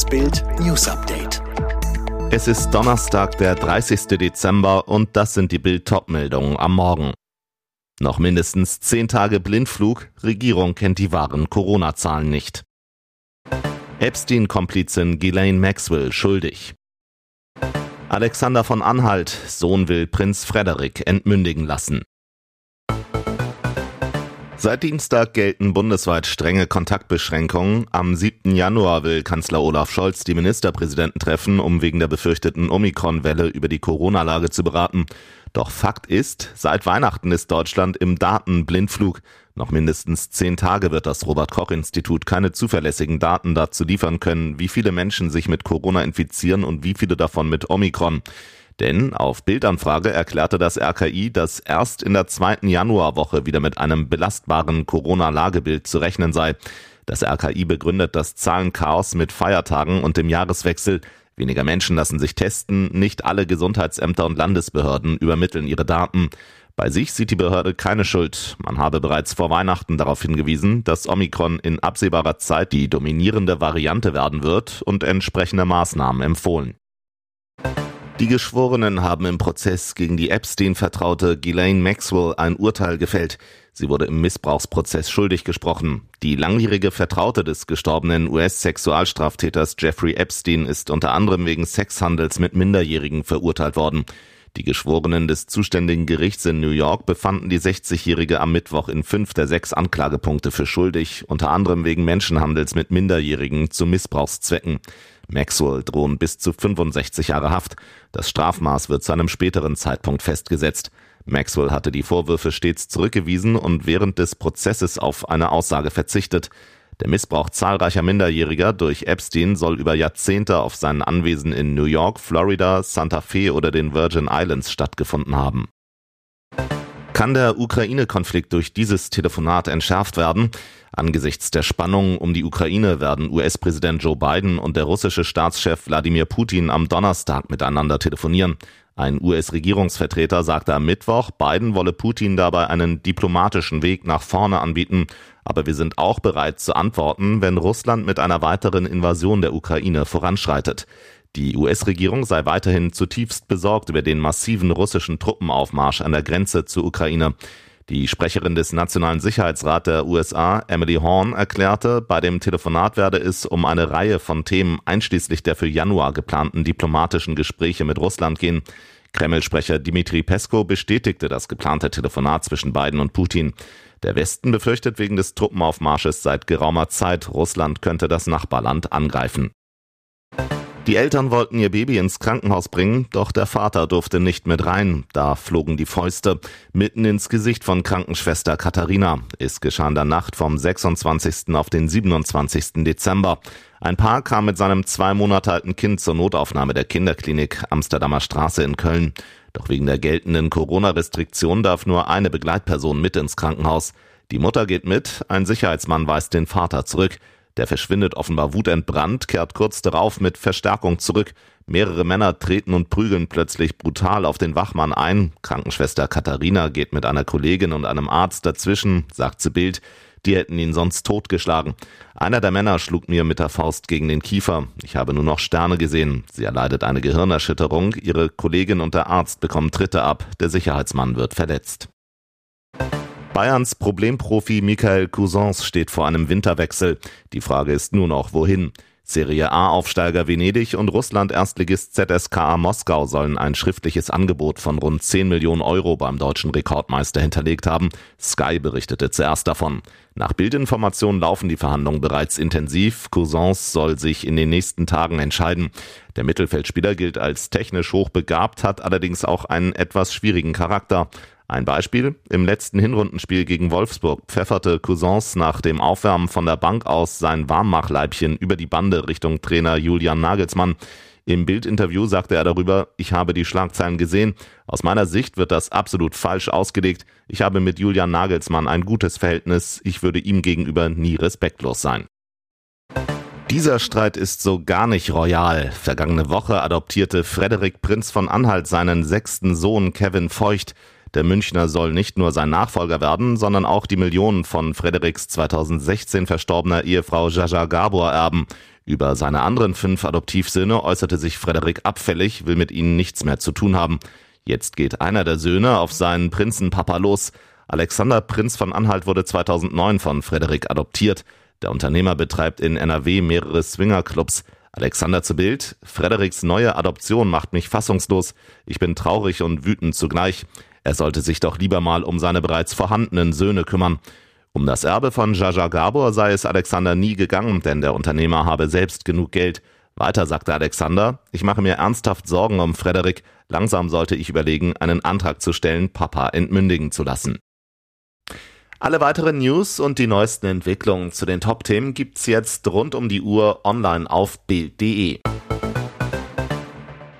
Das Bild News Update. Es ist Donnerstag, der 30. Dezember und das sind die Bild-Top-Meldungen am Morgen. Noch mindestens zehn Tage Blindflug, Regierung kennt die wahren Corona-Zahlen nicht. Epstein-Komplizin Ghislaine Maxwell schuldig. Alexander von Anhalt, Sohn will Prinz Frederik entmündigen lassen. Seit Dienstag gelten bundesweit strenge Kontaktbeschränkungen. Am 7. Januar will Kanzler Olaf Scholz die Ministerpräsidenten treffen, um wegen der befürchteten Omikron-Welle über die Corona-Lage zu beraten. Doch Fakt ist, seit Weihnachten ist Deutschland im Datenblindflug. Noch mindestens zehn Tage wird das Robert-Koch-Institut keine zuverlässigen Daten dazu liefern können, wie viele Menschen sich mit Corona infizieren und wie viele davon mit Omikron. Denn auf Bildanfrage erklärte das RKI, dass erst in der zweiten Januarwoche wieder mit einem belastbaren Corona-Lagebild zu rechnen sei. Das RKI begründet das Zahlenchaos mit Feiertagen und dem Jahreswechsel. Weniger Menschen lassen sich testen, nicht alle Gesundheitsämter und Landesbehörden übermitteln ihre Daten. Bei sich sieht die Behörde keine Schuld. Man habe bereits vor Weihnachten darauf hingewiesen, dass Omikron in absehbarer Zeit die dominierende Variante werden wird und entsprechende Maßnahmen empfohlen. Die Geschworenen haben im Prozess gegen die Epstein-Vertraute Ghislaine Maxwell ein Urteil gefällt. Sie wurde im Missbrauchsprozess schuldig gesprochen. Die langjährige Vertraute des gestorbenen US-Sexualstraftäters Jeffrey Epstein ist unter anderem wegen Sexhandels mit Minderjährigen verurteilt worden. Die Geschworenen des zuständigen Gerichts in New York befanden die 60-Jährige am Mittwoch in fünf der sechs Anklagepunkte für schuldig, unter anderem wegen Menschenhandels mit Minderjährigen zu Missbrauchszwecken. Maxwell drohen bis zu 65 Jahre Haft. Das Strafmaß wird zu einem späteren Zeitpunkt festgesetzt. Maxwell hatte die Vorwürfe stets zurückgewiesen und während des Prozesses auf eine Aussage verzichtet. Der Missbrauch zahlreicher Minderjähriger durch Epstein soll über Jahrzehnte auf seinen Anwesen in New York, Florida, Santa Fe oder den Virgin Islands stattgefunden haben. Kann der Ukraine-Konflikt durch dieses Telefonat entschärft werden? Angesichts der Spannungen um die Ukraine werden US-Präsident Joe Biden und der russische Staatschef Wladimir Putin am Donnerstag miteinander telefonieren. Ein US-Regierungsvertreter sagte am Mittwoch, Biden wolle Putin dabei einen diplomatischen Weg nach vorne anbieten, aber wir sind auch bereit zu antworten, wenn Russland mit einer weiteren Invasion der Ukraine voranschreitet. Die US-Regierung sei weiterhin zutiefst besorgt über den massiven russischen Truppenaufmarsch an der Grenze zur Ukraine. Die Sprecherin des Nationalen Sicherheitsrats der USA, Emily Horn, erklärte, bei dem Telefonat werde es um eine Reihe von Themen einschließlich der für Januar geplanten diplomatischen Gespräche mit Russland gehen. Kreml-Sprecher Dmitri Pesko bestätigte das geplante Telefonat zwischen Biden und Putin. Der Westen befürchtet wegen des Truppenaufmarsches seit geraumer Zeit, Russland könnte das Nachbarland angreifen. Die Eltern wollten ihr Baby ins Krankenhaus bringen, doch der Vater durfte nicht mit rein. Da flogen die Fäuste mitten ins Gesicht von Krankenschwester Katharina. Es geschah in der Nacht vom 26. auf den 27. Dezember. Ein Paar kam mit seinem zwei Monate alten Kind zur Notaufnahme der Kinderklinik Amsterdamer Straße in Köln. Doch wegen der geltenden Corona-Restriktion darf nur eine Begleitperson mit ins Krankenhaus. Die Mutter geht mit, ein Sicherheitsmann weist den Vater zurück. Der verschwindet offenbar wutentbrannt, kehrt kurz darauf mit Verstärkung zurück. Mehrere Männer treten und prügeln plötzlich brutal auf den Wachmann ein. Krankenschwester Katharina geht mit einer Kollegin und einem Arzt dazwischen, sagt sie Bild. Die hätten ihn sonst totgeschlagen. Einer der Männer schlug mir mit der Faust gegen den Kiefer. Ich habe nur noch Sterne gesehen. Sie erleidet eine Gehirnerschütterung. Ihre Kollegin und der Arzt bekommen Tritte ab. Der Sicherheitsmann wird verletzt. Bayerns Problemprofi Michael Cousins steht vor einem Winterwechsel. Die Frage ist nur noch, wohin? Serie A-Aufsteiger Venedig und Russland-Erstligist ZSKA Moskau sollen ein schriftliches Angebot von rund 10 Millionen Euro beim deutschen Rekordmeister hinterlegt haben. Sky berichtete zuerst davon. Nach Bildinformationen laufen die Verhandlungen bereits intensiv. Cousins soll sich in den nächsten Tagen entscheiden. Der Mittelfeldspieler gilt als technisch hochbegabt, hat allerdings auch einen etwas schwierigen Charakter. Ein Beispiel, im letzten Hinrundenspiel gegen Wolfsburg pfefferte Cousins nach dem Aufwärmen von der Bank aus sein Warmmachleibchen über die Bande Richtung Trainer Julian Nagelsmann. Im Bildinterview sagte er darüber, ich habe die Schlagzeilen gesehen. Aus meiner Sicht wird das absolut falsch ausgelegt. Ich habe mit Julian Nagelsmann ein gutes Verhältnis. Ich würde ihm gegenüber nie respektlos sein. Dieser Streit ist so gar nicht royal. Vergangene Woche adoptierte Frederik Prinz von Anhalt seinen sechsten Sohn Kevin Feucht. Der Münchner soll nicht nur sein Nachfolger werden, sondern auch die Millionen von Frederiks 2016 verstorbener Ehefrau Jaja Gabor erben. Über seine anderen fünf Adoptivsöhne äußerte sich Frederik abfällig, will mit ihnen nichts mehr zu tun haben. Jetzt geht einer der Söhne auf seinen Prinzenpapa los. Alexander Prinz von Anhalt wurde 2009 von Frederik adoptiert. Der Unternehmer betreibt in NRW mehrere Swingerclubs. Alexander zu Bild. Frederiks neue Adoption macht mich fassungslos. Ich bin traurig und wütend zugleich. Er sollte sich doch lieber mal um seine bereits vorhandenen Söhne kümmern. Um das Erbe von Jaja Gabor sei es Alexander nie gegangen, denn der Unternehmer habe selbst genug Geld. Weiter sagte Alexander, ich mache mir ernsthaft Sorgen um Frederik. Langsam sollte ich überlegen, einen Antrag zu stellen, Papa entmündigen zu lassen. Alle weiteren News und die neuesten Entwicklungen zu den Top-Themen gibt's jetzt rund um die Uhr online auf Bild.de.